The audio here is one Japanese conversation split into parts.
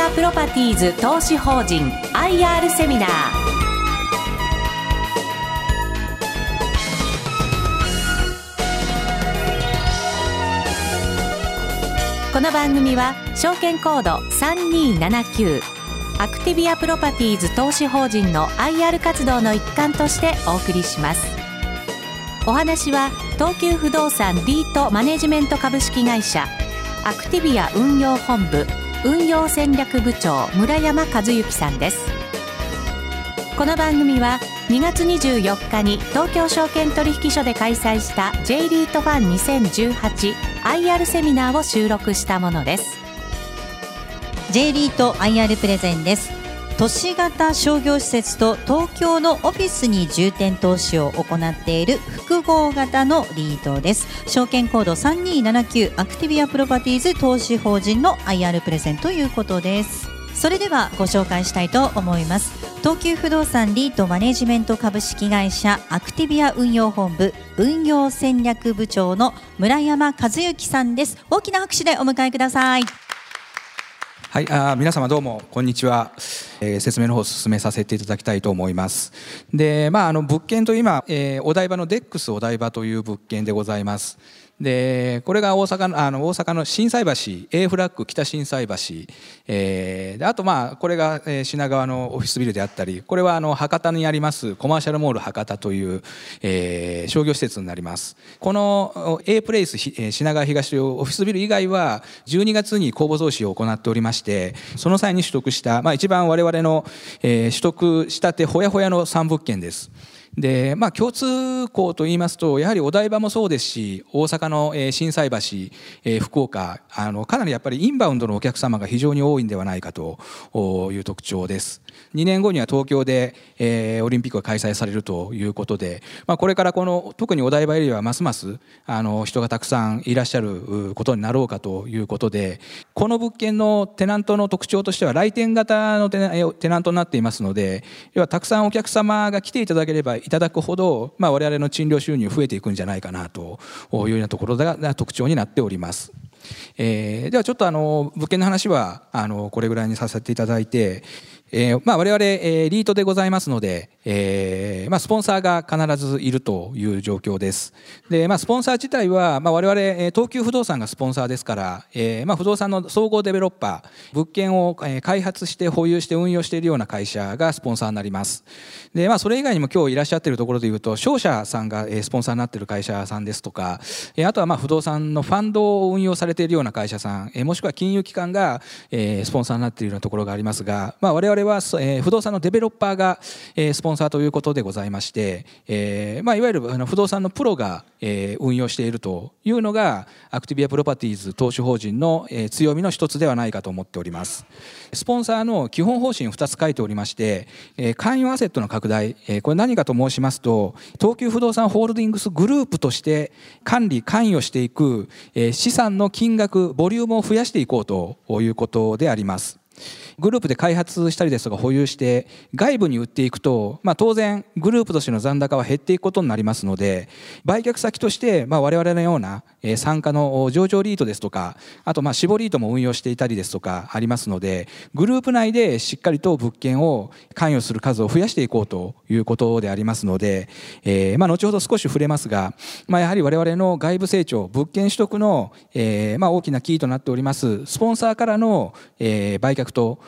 アプロパティーズ投資法人 IR セミナー。この番組は証券コード3279アクティビアプロパティーズ投資法人の IR 活動の一環としてお送りします。お話は東急不動産リートマネジメント株式会社アクティビア運用本部運用戦略部長村山和幸さんです。この番組は2月24日に東京証券取引所で開催した J リートファン 2018IR セミナーを収録したものです。J リート IR プレゼンです。都市型商業施設と東京のオフィスに重点投資を行っている複合型のリートです。証券コード3279アクティビアプロパティーズ投資法人の IR プレゼンということです。それではご紹介したいと思います。東急不動産リートマネジメント株式会社アクティビア運用本部運用戦略部長の村山和幸さんです。大きな拍手でお迎えください。はい、あ皆様どうもこんにちは、えー、説明の方を進めさせていただきたいと思います。でまああの物件と今、えー、お台場のデックスお台場という物件でございます。でこれが大阪のあの大阪の心斎橋 A フラッグ北心斎橋、えー、であとまあこれが、品川のオフィスビルであったりこれはあの博多にありますコマーシャルモール博多という、えー、商業施設になります。この A プレイス品川東オフィスビル以外は12月に公募増資を行っておりましてしてその際に取得した、まあ、一番我々の、えー、取得したてほやほやの3物件です。でまあ、共通項といいますとやはりお台場もそうですし大阪の心斎橋、えー、福岡あのかなりやっぱりインバウンドのお客様が非常に多いんではないかという特徴です2年後には東京で、えー、オリンピックが開催されるということで、まあ、これからこの特にお台場エリアはますますあの人がたくさんいらっしゃることになろうかということでこの物件のテナントの特徴としては来店型のテナントになっていますので要はたくさんお客様が来ていただければいただくほど、まあ、我々の賃料収入増えていくんじゃないかなというようなところが特徴になっております。えー、ではちょっとあの物件の話はあのこれぐらいにさせていただいて、えーまあ、我々、えー、リートでございますので、えーまあ、スポンサーが必ずいるという状況です。で、まあ、スポンサー自体は、まあ、我々、東急不動産がスポンサーですから、えーまあ、不動産の総合デベロッパー、物件を開発して保有して運用しているような会社がスポンサーになります。で、まあ、それ以外にも今日いらっしゃっているところでいうと、商社さんがスポンサーになっている会社さんですとか、あとはまあ不動産のファンドを運用されているような会社さん、もしくは金融機関がスポンサーになっているようなところがありますが、まあ、我々はえ不動産のデベロッパーがえスポンサーということでございまして、えーまあ、いわゆるあの不動産のプロがえ運用しているというのがアクティビアプロパティーズ投資法人のえ強みの一つではないかと思っております。スポンサーの基本方針2つ書いておりましてえ関与アセットの拡大えこれ何かと申しますと東急不動産ホールディングスグループとして管理関与していくえ資産の金額ボリュームを増やしていこうということであります。グループで開発したりですとか保有して外部に売っていくと、まあ、当然グループとしての残高は減っていくことになりますので売却先として、まあ、我々のような参加の上場リートですとかあとまあ絞リートも運用していたりですとかありますのでグループ内でしっかりと物件を関与する数を増やしていこうということでありますので、え、まあ後ほど少し触れますが、まあ、やはり我々の外部成長物件取得の、え、まあ大きなキーとなっておりますスポンサーからの、え、売却と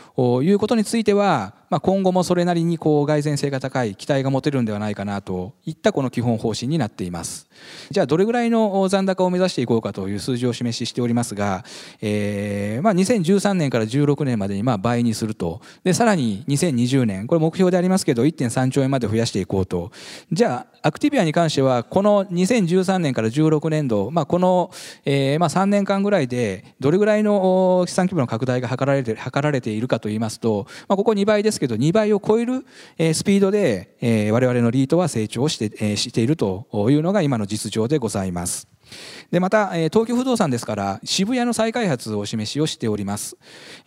いうことについてはまあ、今後もそれなりにこう蓋然性が高い期待が持てるんではないかなといったこの基本方針になっています。じゃあどれぐらいの残高を目指していこうかという数字を示ししておりますが、えーまあ、2013年から16年までにまあ倍にすると。でさらに2020年。これ目標でありますけど1.3兆円まで増やしていこうと。じゃあアクティビアに関してはこの2013年から16年度、まあ、この、えーまあ、3年間ぐらいでどれぐらいの資産規模の拡大が図られて図られているかといいますと、まあ、ここ2倍ですけど2倍を超えるスピードで我々のリートは成長してしているというのが今の実情でございます。でまた、え、東急不動産ですから渋谷の再開発をお示しをしております、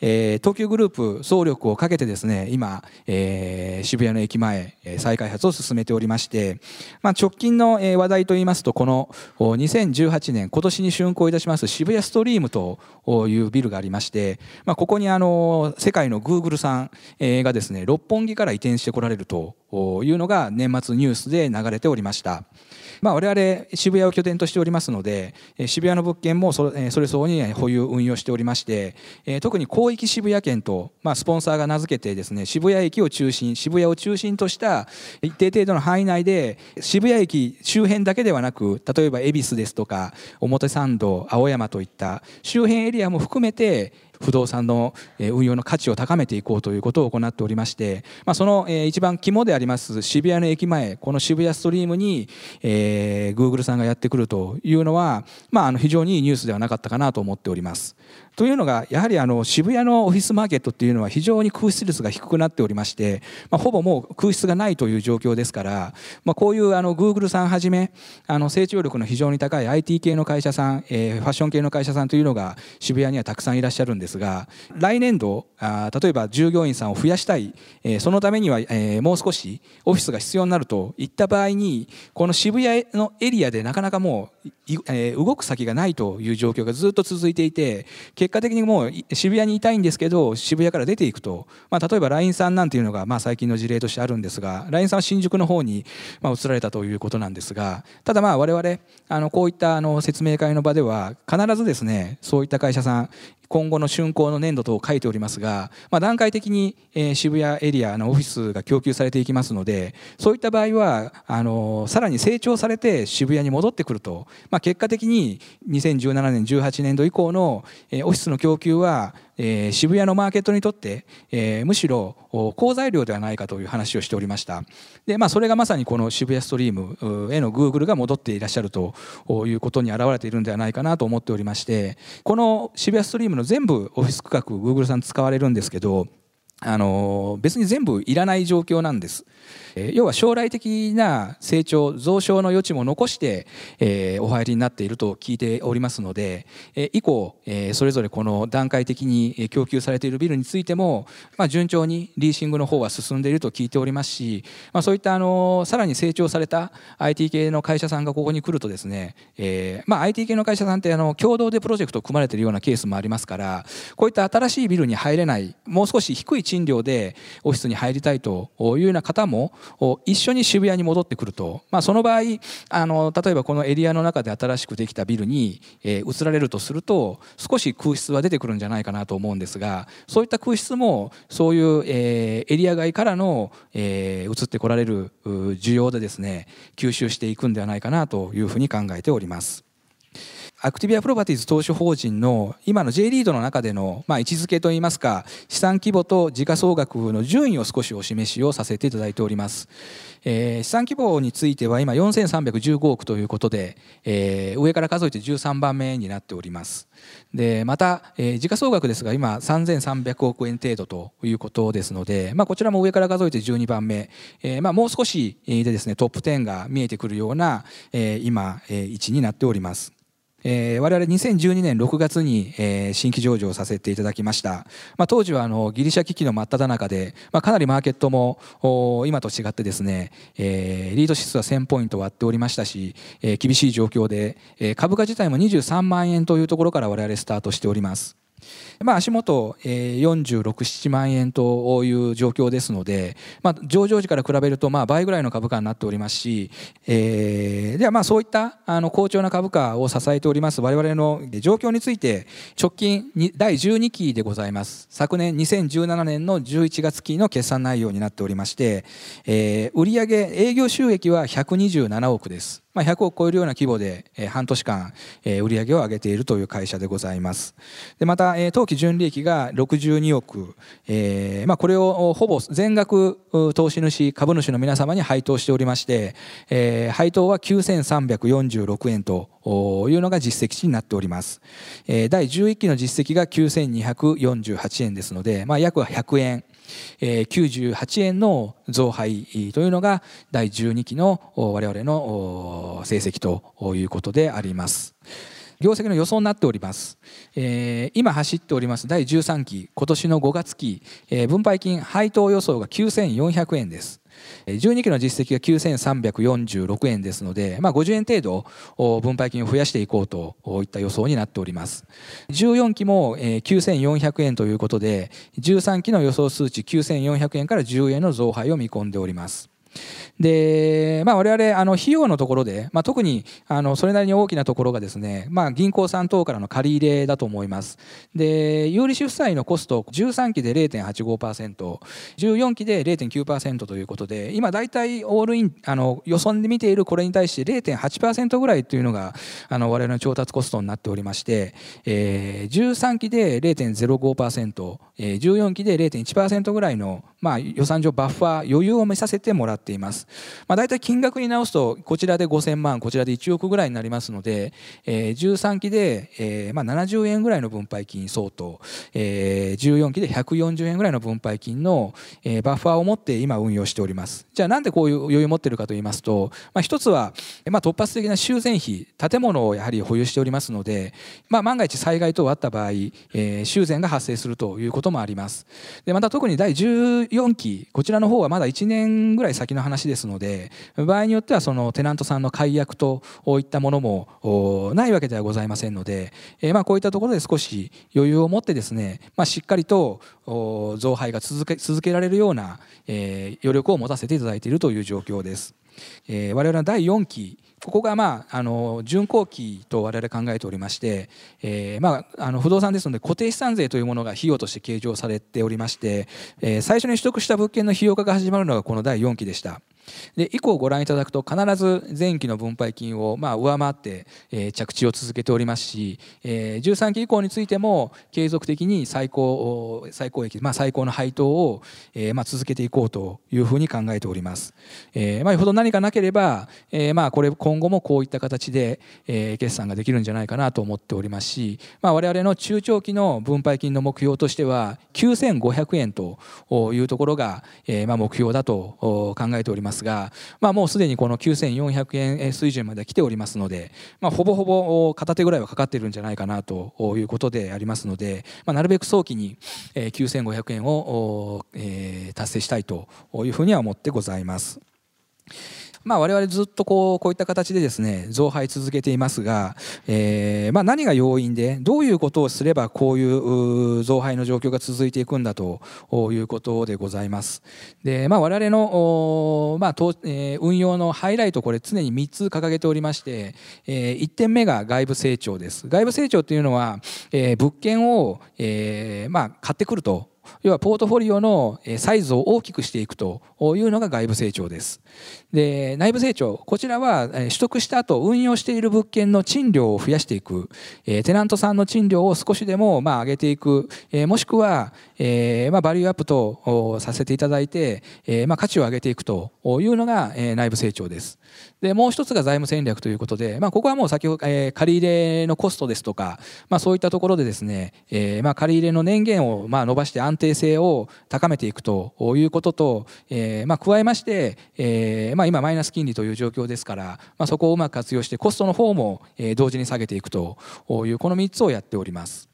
えー、東急グループ総力をかけてですね今、えー、渋谷の駅前再開発を進めておりまして、まあ、直近の話題といいますとこの2018年今年に竣工いたします渋谷ストリームというビルがありまして、まあ、ここにあの世界のグーグルさんがですね六本木から移転してこられるというのが年末ニュースで流れておりました。まあ、我々渋谷を拠点としておりますので渋谷の物件もそれ相応に保有運用しておりまして特に広域渋谷圏と、ま、スポンサーが名付けてですね渋谷駅を中心渋谷を中心とした一定程度の範囲内で渋谷駅周辺だけではなく例えば恵比寿ですとか表参道青山といった周辺エリアも含めて不動産の運用の価値を高めていこうということを行っておりまして、まあ、その一番肝であります渋谷の駅前この渋谷ストリームに、えー、Google さんがやってくるというのは、まあ、あの非常にいいニュースではなかったかなと思っております。というのがやはりあの渋谷のオフィスマーケットっていうのは非常に空室率が低くなっておりまして、まあ、ほぼもう空室がないという状況ですから、まあ、こういうあの Google さんはじめあの成長力の非常に高い IT 系の会社さん、えー、ファッション系の会社さんというのが渋谷にはたくさんいらっしゃるんですが来年度あ例えば従業員さんを増やしたい、えー、そのためには、えー、もう少しオフィスが必要になるといった場合にこの渋谷のエリアでなかなかもう、え、動く先がないという状況がずっと続いていて結果的にもう渋谷にいたいんですけど渋谷から出ていくと、まあ、例えば LINE さんなんていうのがまあ最近の事例としてあるんですが LINE さんは新宿の方にま移られたということなんですがただまあ我々あのこういったあの説明会の場では必ずですねそういった会社さん今後の竣工の年度と書いておりますが、まあ、段階的に、え、渋谷エリアのオフィスが供給されていきますのでそういった場合はあのさらに成長されて渋谷に戻ってくると、まあ、結果的に2017年18年度以降の、え、オフィスの供給はえ、渋谷のマーケットにとって、え、むしろ好材料ではないかという話をしておりました。で、まあ、それがまさにこの渋谷ストリームへのグーグルが戻っていらっしゃるということに表れているんではないかなと思っておりましてこの渋谷ストリームの全部オフィス区画 Google さん使われるんですけどあの別に全部いらない状況なんです。要は将来的な成長増床の余地も残して、えー、お入りになっていると聞いておりますので、え、以降、え、それぞれこの段階的に供給されているビルについても、まあ、順調にリーシングの方は進んでいると聞いておりますし、まあ、そういったあのさらに成長された IT 系の会社さんがここに来るとですね、えーまあ、IT 系の会社さんってあの共同でプロジェクトを組まれているようなケースもありますからこういった新しいビルに入れないもう少し低い賃料でオフィスに入りたいというような方も一緒に渋谷に戻ってくると、まあ、その場合あの例えばこのエリアの中で新しくできたビルに、え、移られるとすると少し空室は出てくるんじゃないかなと思うんですがそういった空室もそういう、え、エリア外からの、え、移ってこられる需要でですね吸収していくんではないかなというふうに考えております。アクティビアプロパティーズ投資法人の今の J リードの中での、まあ、位置づけといいますか資産規模と時価総額の順位を少しお示しをさせていただいております、えー、資産規模については今4315億ということで、えー、上から数えて13番目になっております。でまた、えー、時価総額ですが今3300億円程度ということですので、まあ、こちらも上から数えて12番目、えーまあ、もう少しでですねトップ10が見えてくるような、えー、今、えー、位置になっております。えー、我々2012年6月に、えー、新規上場させていただきました、まあ、当時はあのギリシャ危機の真っ只中で、まあ、かなりマーケットも今と違ってですね、えー、リード指数は1000ポイント割っておりましたし、えー、厳しい状況で、えー、株価自体も23万円というところから我々スタートしております。まあ、足元、えー、46、7万円という状況ですので、まあ、上場時から比べるとまあ倍ぐらいの株価になっておりますし、えー、ではまあそういったあの好調な株価を支えております我々の状況について直近第12期でございます。昨年2017年の11月期の決算内容になっておりまして、えー、売上営業収益は127億です。まあ、100億超えるような規模で、え、半年間、えー、売上を上げているという会社でございます。でまた、え、当期純利益が62億、えーまあ、これをほぼ全額投資主株主の皆様に配当しておりまして、え、配当は9346円というのが実績値になっております。え、第11期の実績が9248円ですので、まあ、約100円98円の増配というのが第12期の我々の成績ということであります。業績の予想になっております、えー、今走っております第13期今年の5月期、えー、分配金配当予想が9400円です。12期の実績が9346円ですので、まあ、50円程度分配金を増やしていこうといった予想になっております。14期も9400円ということで13期の予想数値9400円から10円の増配を見込んでおります。で、まあ、我々あの費用のところで、まあ、特にあのそれなりに大きなところがですね、まあ、銀行さん等からの借り入れだと思います。で有利子負債のコスト13期で 0.85%14 期で0.9%ということで今大体オールインあの予算で見ているこれに対して0.8%ぐらいというのがあの我々の調達コストになっておりまして、えー、13期で0.05%、えー、14期で0.1%ぐらいの、まあ、予算上バッファー余裕を見させてもらってています。まあ、大体金額に直すとこちらで5000万こちらで1億ぐらいになりますので、えー、13期で、えーまあ、70円ぐらいの分配金相当、えー、14期で140円ぐらいの分配金の、えー、バッファーを持って今運用しておりますじゃあなんでこういう余裕を持ってるかと言いますと、まあ、一つは、まあ、突発的な修繕費建物をやはり保有しておりますので、まあ、万が一災害等あった場合、えー、修繕が発生するということもありますでまた特に第14期こちらの方はまだ1年ぐらい先の話ですので場合によってはそのテナントさんの解約といったものもないわけではございませんので、えまあこういったところで少し余裕を持ってですね、まあ、しっかりと増配が続け続けられるような、え余力を持たせていただいているという状況です。え我々の第4期ここが、まあ、あの巡航期と我々考えておりまして、えーまあ、あの不動産ですので固定資産税というものが費用として計上されておりまして、えー、最初に取得した物件の費用化が始まるのがこの第4期でした。で以降ご覧いただくと必ず前期の分配金をまあ上回って、え、着地を続けておりますし、え、13期以降についても継続的に最高最高益、まあ、最高の配当を、えまあ、続けていこうというふうに考えております。えまあ、よほど何かなければ、えまあ、これ今後もこういった形で、え、決算ができるんじゃないかなと思っておりますし、まあ、我々の中長期の分配金の目標としては9500円というところが、えまあ、目標だと考えております。ますが、まあ、もうすでにこの9400円水準まで来ておりますので、まあ、ほぼほぼ片手ぐらいはかかってるんじゃないかなということでありますので、まあ、なるべく早期に9500円を達成したいというふうには思ってございます。まあ、我々ずっとこうこういった形でですね増配続けていますが、えーまあ、何が要因でどういうことをすればこういう増配の状況が続いていくんだということでございます。で、まあ、我々の、まあえー、運用のハイライトこれ常に3つ掲げておりまして、えー、1点目が外部成長です。外部成長というのは、え、物件を、えまあ、買ってくると要はポートフォリオのサイズを大きくしていくというのが外部成長です。で内部成長こちらは取得した後運用している物件の賃料を増やしていくテナントさんの賃料を少しでもまあ上げていくもしくはまバリューアップとさせていただいてま価値を上げていくというのが内部成長です。でもう一つが財務戦略ということで、まあ、ここはもう先ほど、えー、借り入れのコストですとか、まあ、そういったところでですね、えーまあ、借り入れの年限をま伸ばして安安定性を高めていくということと、えーまあ、加えまして、えーまあ、今マイナス金利という状況ですから、まあ、そこをうまく活用してコストの方も同時に下げていくというこの3つをやっております。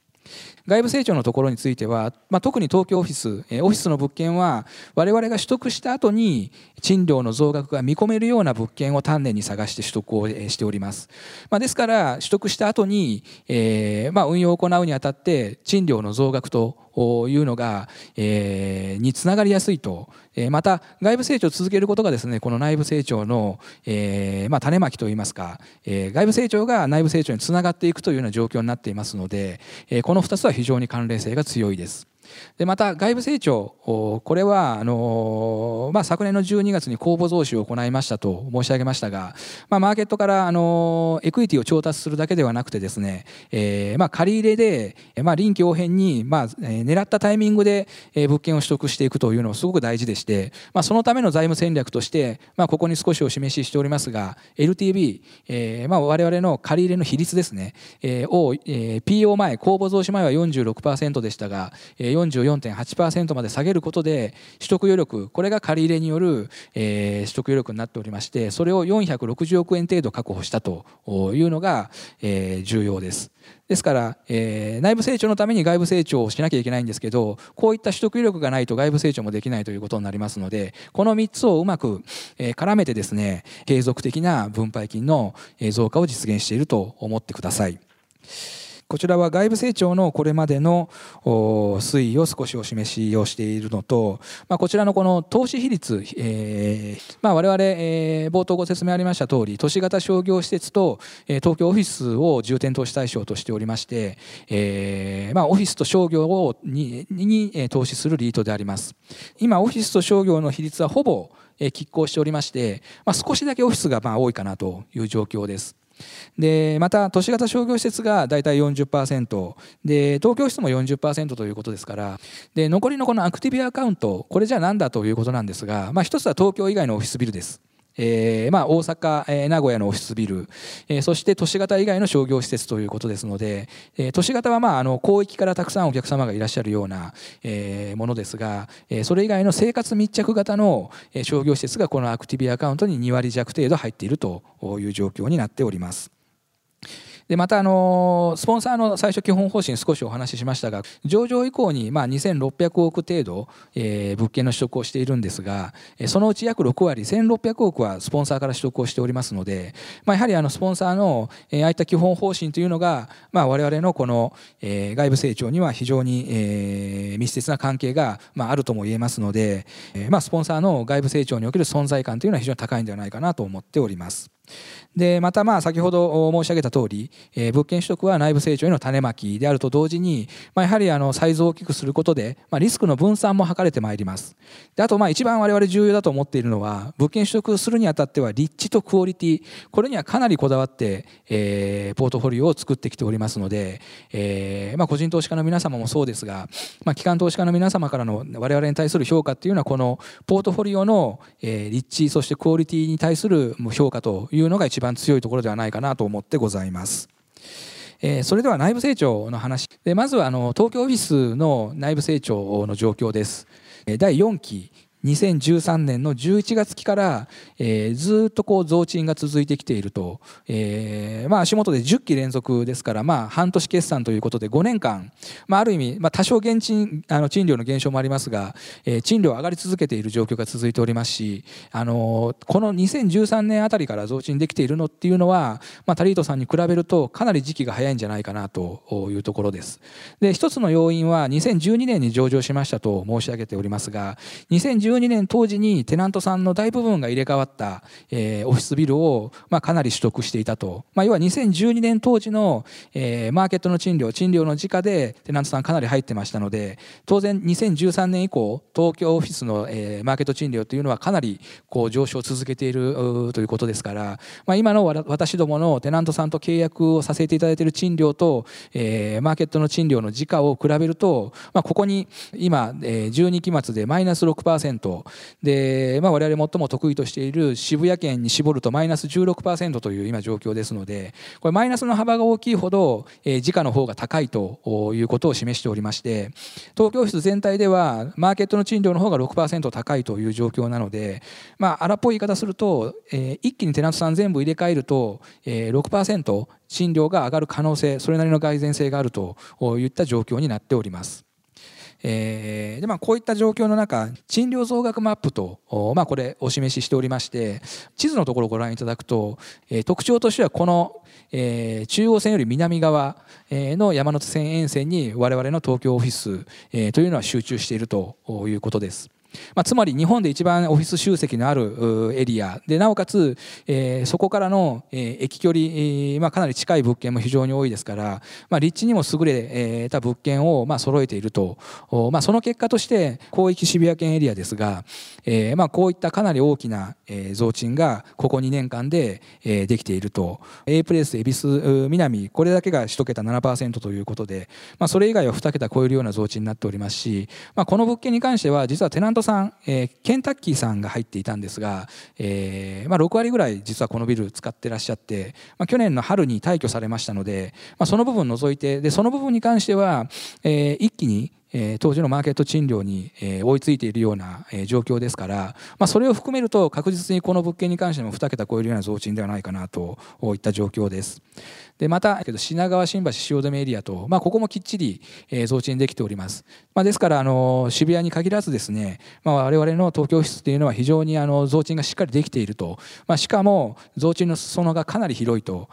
外部成長のところについては、まあ、特に東京オフィス、えオフィスの物件は我々が取得した後に賃料の増額が見込めるような物件を丹念に探して取得をしております、まあ、ですから取得した後に、えーまあ、運用を行うにあたって賃料の増額というのが、えー、につながりやすいと、えー、また外部成長を続けることがですねこの内部成長の、えーまあ、種まきといいますか、えー、外部成長が内部成長につながっていくというような状況になっていますので、えー、この2つは非非常に関連性が強いです。でまた外部成長これはあの、まあ、昨年の12月に公募増資を行いましたと申し上げましたが、まあ、マーケットからあのエクイティを調達するだけではなくてですね、えー、まあ借り入れで、まあ、臨機応変に、まあ、狙ったタイミングで物件を取得していくというのはすごく大事でして、まあ、そのための財務戦略として、まあ、ここに少しお示ししておりますが LTV、えーまあ、我々の借り入れの比率ですね、えー、を、えー、PO 前公募増資前は46%でしたが、えー44.8%まで下げることで取得余力これが借り入れによる、えー、取得余力になっておりましてそれを460億円程度確保したというのが、えー、重要です。ですから、えー、内部成長のために外部成長をしなきゃいけないんですけどこういった取得力がないと外部成長もできないということになりますのでこの3つをうまく、えー、絡めてですね継続的な分配金の増加を実現していると思ってください。こちらは外部成長のこれまでの推移を少しお示しをしているのと、まあ、こちらのこの投資比率、えーまあ、我々、えー、冒頭ご説明ありました通り都市型商業施設と、えー、東京オフィスを重点投資対象としておりまして、えーまあ、オフィスと商業をにに投資するリートであります今オフィスと商業の比率はほぼ拮抗しておりまして、まあ、少しだけオフィスがまあ多いかなという状況です。でまた都市型商業施設が大体40%で東京室も40%ということですからで残りのこのアクティビアカウントこれじゃ何だということなんですが、まあ、一つは東京以外のオフィスビルです。えーまあ、大阪、えー、名古屋のオフィスビル、えー、そして都市型以外の商業施設ということですので、えー、都市型は、まあ、あの広域からたくさんお客様がいらっしゃるような、えー、ものですが、えー、それ以外の生活密着型の商業施設がこのアクティビアカウントに2割弱程度入っているという状況になっております。でまたあのスポンサーの最初基本方針少しお話ししましたが上場以降にまあ2600億程度、えー、物件の取得をしているんですがそのうち約6割1600億はスポンサーから取得をしておりますので、まあ、やはりあのスポンサーのえああいった基本方針というのが、まあ、我々のこの、えー、外部成長には非常に、えー、密接な関係が、まあ、あるとも言えますので、えーまあ、スポンサーの外部成長における存在感というのは非常に高いんではないかなと思っております。でまたまあ先ほど申し上げた通り、えー、物件取得は内部成長への種まきであると同時に、まあ、やはりあのサイズを大きくすることで、まあ、リスクの分散も図れてまいります。であとまあ一番我々重要だと思っているのは物件取得するにあたっては立地とクオリティこれにはかなりこだわって、えー、ポートフォリオを作ってきておりますので、えーまあ、個人投資家の皆様もそうですが、まあ、機関投資家の皆様からの我々に対する評価っていうのはこのポートフォリオの、えー、立地そしてクオリティに対する評価といういうのが一番強いところではないかなと思ってございます。えそれでは内部成長の話でまずはあの東京オフィスの内部成長の状況です。第4期2013年の11月期から、えー、ずっとこう増賃が続いてきていると、えー、まあ足元で10期連続ですから、まあ、半年決算ということで5年間、まあ、ある意味、まあ、多少減賃あの賃料の減少もありますが、えー、賃料上がり続けている状況が続いておりますし、あの、この2013年あたりから増賃できているのっていうのは、まあ、タリートさんに比べるとかなり時期が早いんじゃないかなというところです。で一つの要因は2012年に上場しましたと申し上げておりますが2012 2012年当時にテナントさんの大部分が入れ替わった、えー、オフィスビルを、まあ、かなり取得していたと、まあ、要は2012年当時の、えー、マーケットの賃料賃料の時価でテナントさんかなり入ってましたので当然2013年以降東京オフィスの、えー、マーケット賃料というのはかなりこう上昇を続けているということですから、まあ、今の私どものテナントさんと契約をさせていただいている賃料と、えー、マーケットの賃料の時価を比べると、まあ、ここに今、えー、12期末でマイナス6%トで、まあ、我々最も得意としている渋谷圏に絞るとマイナス16%という今状況ですのでこれマイナスの幅が大きいほど、えー、時価の方が高いということを示しておりまして東京オフィス全体ではマーケットの賃料の方が6%高いという状況なので、まあ、荒っぽい言い方すると、えー、一気にテナントさん全部入れ替えると、えー、6%賃料が上がる可能性それなりの蓋然性があるといった状況になっております。えーでまあ、こういった状況の中賃料増額マップと、まあ、これお示ししておりまして地図のところをご覧いただくと、えー、特徴としてはこの、えー、中央線より南側の山手線沿線に我々の東京オフィス、えー、というのは集中しているということです。まあ、つまり日本で一番オフィス集積のあるエリア。でなおかつ、えー、そこからの、えー、駅距離、えーまあ、かなり近い物件も非常に多いですから、まあ、立地にも優れた物件を、まあ、揃えていると、まあ、その結果として広域渋谷圏エリアですが、えーまあ、こういったかなり大きな、えー、増賃がここ2年間で、えー、できていると。A プレス恵比寿南これだけが1桁7%ということで、まあ、それ以外は2桁超えるような増賃になっておりますし、まあ、この物件に関しては実はテナントさん、えー、ケンタッキーさんが入っていたんですが、えーまあ、6割ぐらい実はこのビル使ってらっしゃって、まあ、去年の春に退去されましたので、まあ、その部分除いてでその部分に関しては、えー、一気にえー、当時のマーケット賃料に、えー、追いついているような、えー、状況ですから、まあ、それを含めると確実にこの物件に関しても2桁超えるような増賃ではないかなといった状況です。でまた品川新橋汐留エリアと、まあ、ここもきっちり、えー、増賃できております、まあ、ですからあの渋谷に限らずですね、まあ、我々の東京室というのは非常にあの増賃がしっかりできていると、まあ、しかも増賃の裾野がかなり広いと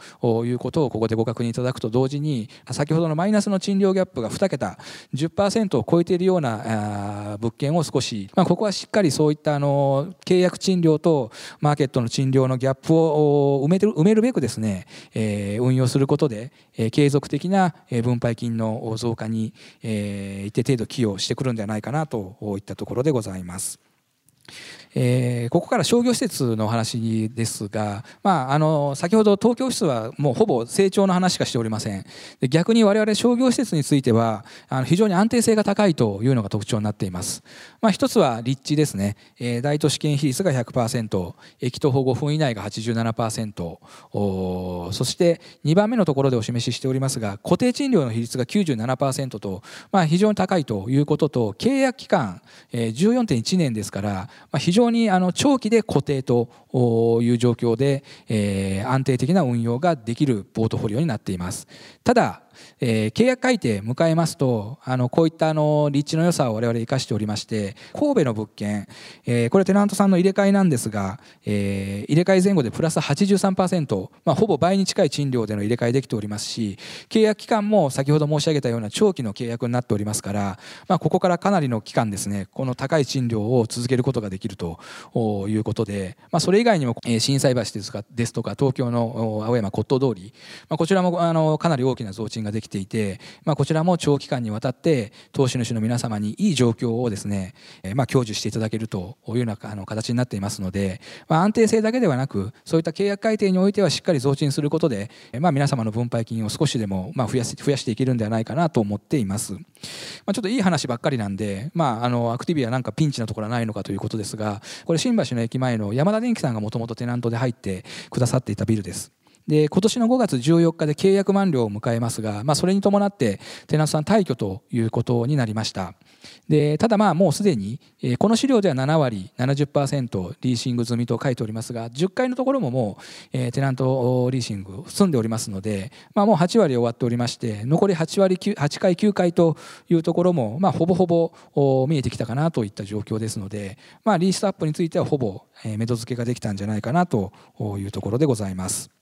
いうことをここでご確認いただくと同時に先ほどのマイナスの賃料ギャップが2桁10%を超えているような物件を少し、まあ、ここはしっかりそういったあの契約賃料とマーケットの賃料のギャップを埋めてる埋めるべくですね、えー、運用することで、えー、継続的な分配金の増加に、えー、一定程度寄与してくるんではないかなといったところでございます。えー、ここから商業施設の話ですが、まあ、あの先ほど東京室はもうほぼ成長の話しかしておりません。逆に我々商業施設についてはあの非常に安定性が高いというのが特徴になっています、まあ、一つは立地ですね、えー、大都市圏比率が100%駅徒歩5分以内が87%おそして2番目のところでお示ししておりますが固定賃料の比率が97%と、まあ、非常に高いということと契約期間、えー、14.1年ですから、まあ、非常常にあの長期で固定という状況で、えー、安定的な運用ができるポートフォリオになっています。ただえー、契約改定迎えますとあのこういったあの立地の良さを我々生かしておりまして神戸の物件、えー、これテナントさんの入れ替えなんですが、えー、入れ替え前後でプラス83%、まあ、ほぼ倍に近い賃料での入れ替えできておりますし契約期間も先ほど申し上げたような長期の契約になっておりますから、まあ、ここからかなりの期間ですねこの高い賃料を続けることができるということで、まあ、それ以外にも心斎橋ですかですとか東京の青山骨董通り、まあ、こちらもあのかなり大きな増賃がができていて、まあ、こちらも長期間にわたって投資主の皆様にいい状況をですね、えまあ、享受していただけるというようなあの形になっていますので、まあ、安定性だけではなくそういった契約改定においてはしっかり増賃することで、まあ、皆様の分配金を少しでもまあ増やし増やしていけるんではないかなと思っています。まあ、ちょっといい話ばっかりなんで、まあ、あのアクティビアなんかピンチなところはないのかということですがこれ新橋の駅前の山田電機さんがもともとテナントで入ってくださっていたビルです。で今年の5月14日で契約満了を迎えますが、まあ、それに伴ってテナントさん退去ということになりましたでただまあもうすでに、この資料では7割70%リーシング済みと書いておりますが10階のところももう、テナントリーシング済んでおりますので、まあ、もう8割終わっておりまして残り8割 9, 8階9階というところも、まあ、ほぼほぼ見えてきたかなといった状況ですので、まあ、リースアップについてはほぼ、えー、目処付けができたんじゃないかなというところでございます。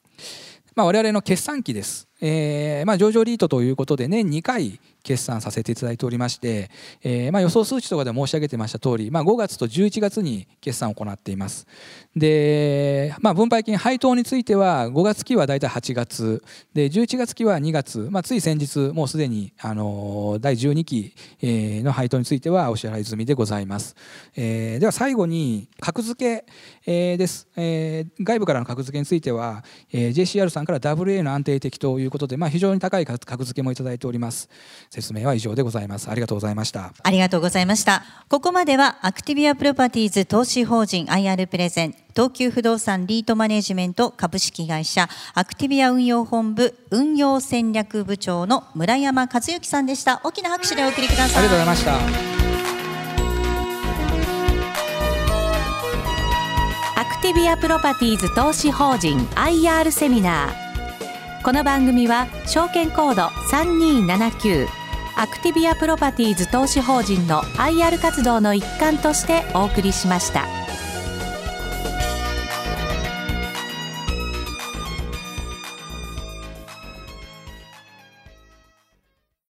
まあ、我々の決算期です。えーまあ、上場リートということで年2回決算させていただいておりまして、えーまあ、予想数値とかで申し上げてました通り、まあ、5月と11月に決算を行っています。で、まあ、分配金配当については5月期は大体8月で11月期は2月、まあ、つい先日もうすでにあの第12期の配当についてはお支払い済みでございます、えー、では最後に格付け、えー、です、えー、外部からの格付けについては、えー、JCR さんから WA の安定的ということで、まあ、非常に高い格付けもいただいております。説明は以上でございます。ありがとうございました。ありがとうございました。ここまではアクティビアプロパティーズ投資法人 IR プレゼン東急不動産リートマネジメント株式会社アクティビア運用本部運用戦略部長の村山和之さんでした。大きな拍手でお送りください。ありがとうございました。アクティビアプロパティーズ投資法人 IR セミナーこの番組は証券コード3279アクティビアプロパティーズ投資法人の IR 活動の一環としてお送りしました。